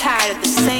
tired of the same.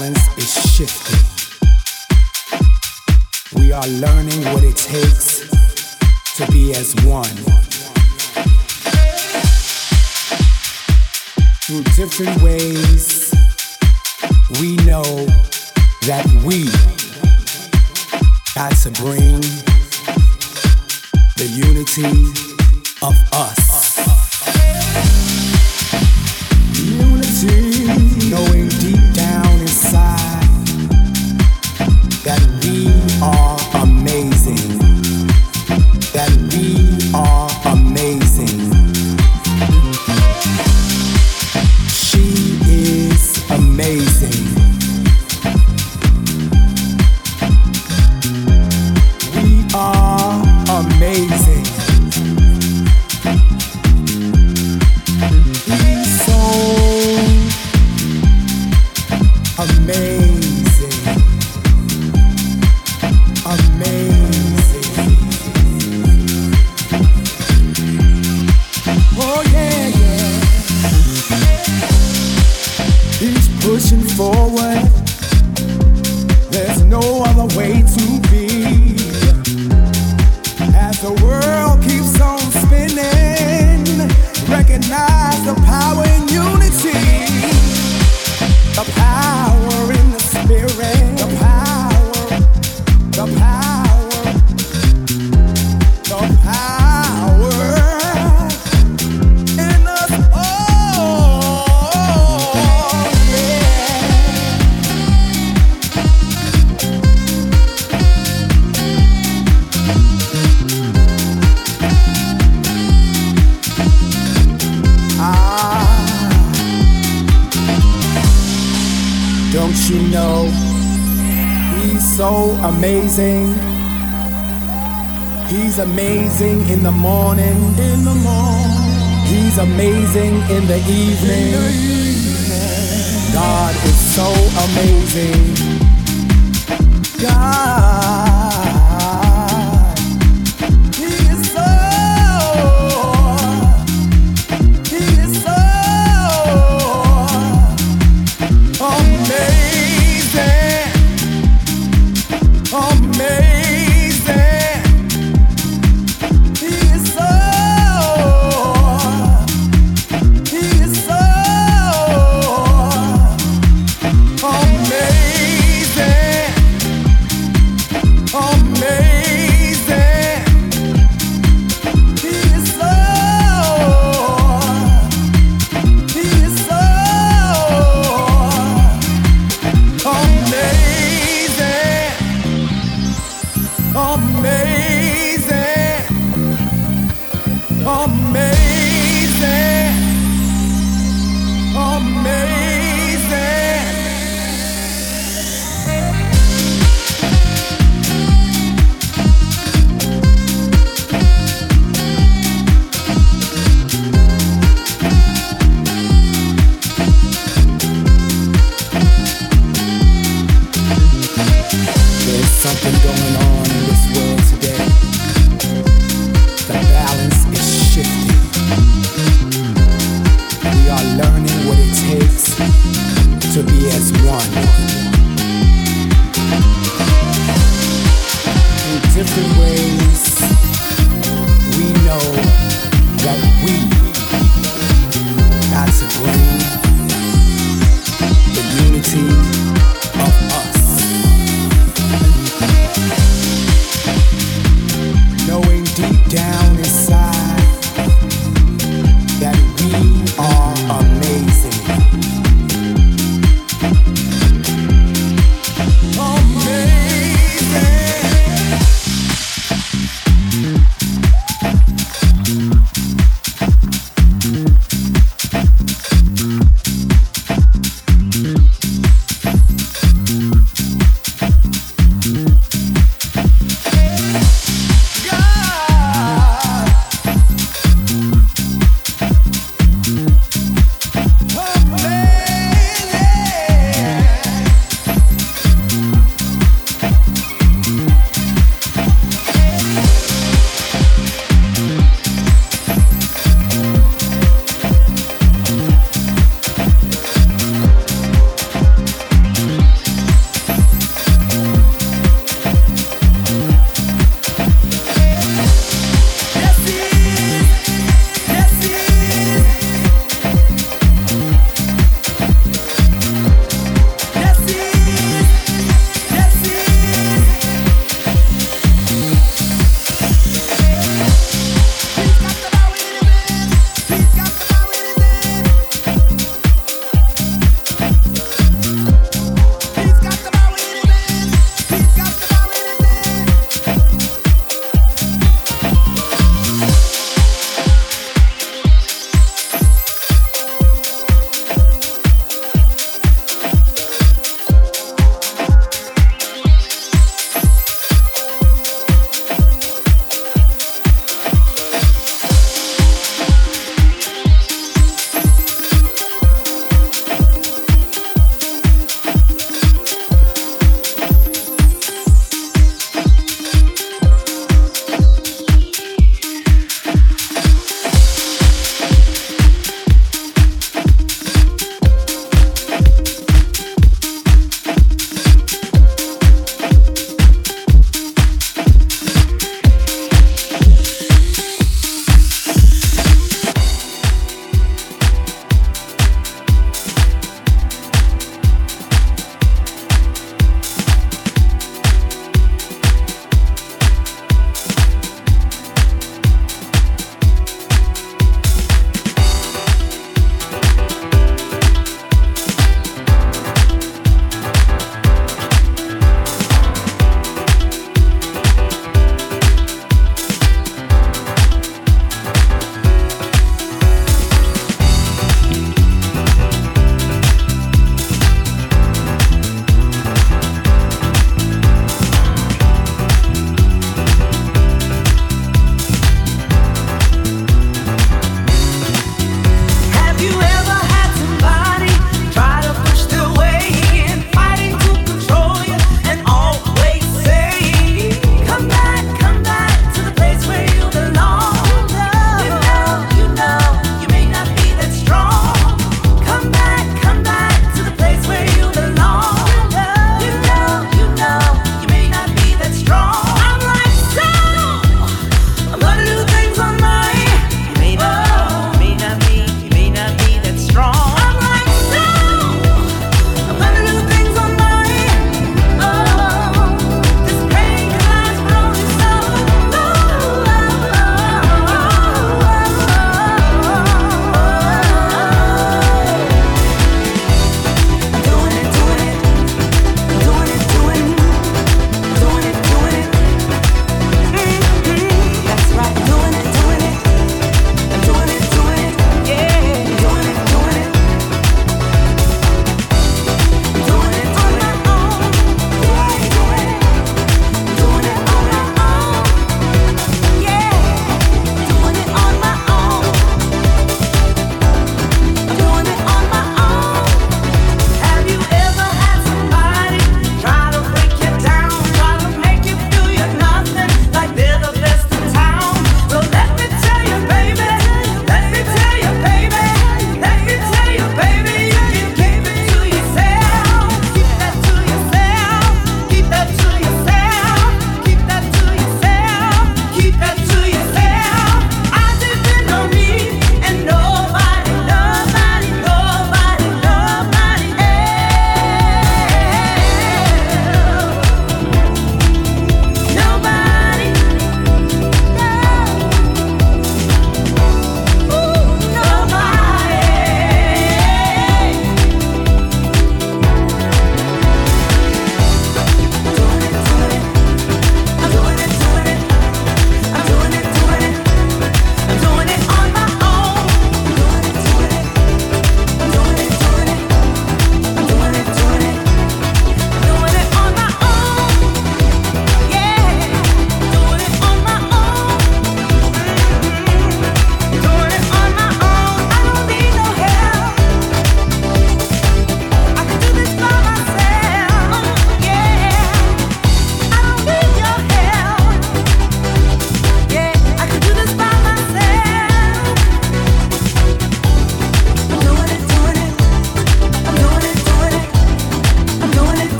balance is shifting. We are learning what it takes to be as one. Through different ways, we know that we got to bring the unity of us. Unity, knowing inside that we are. in the evening.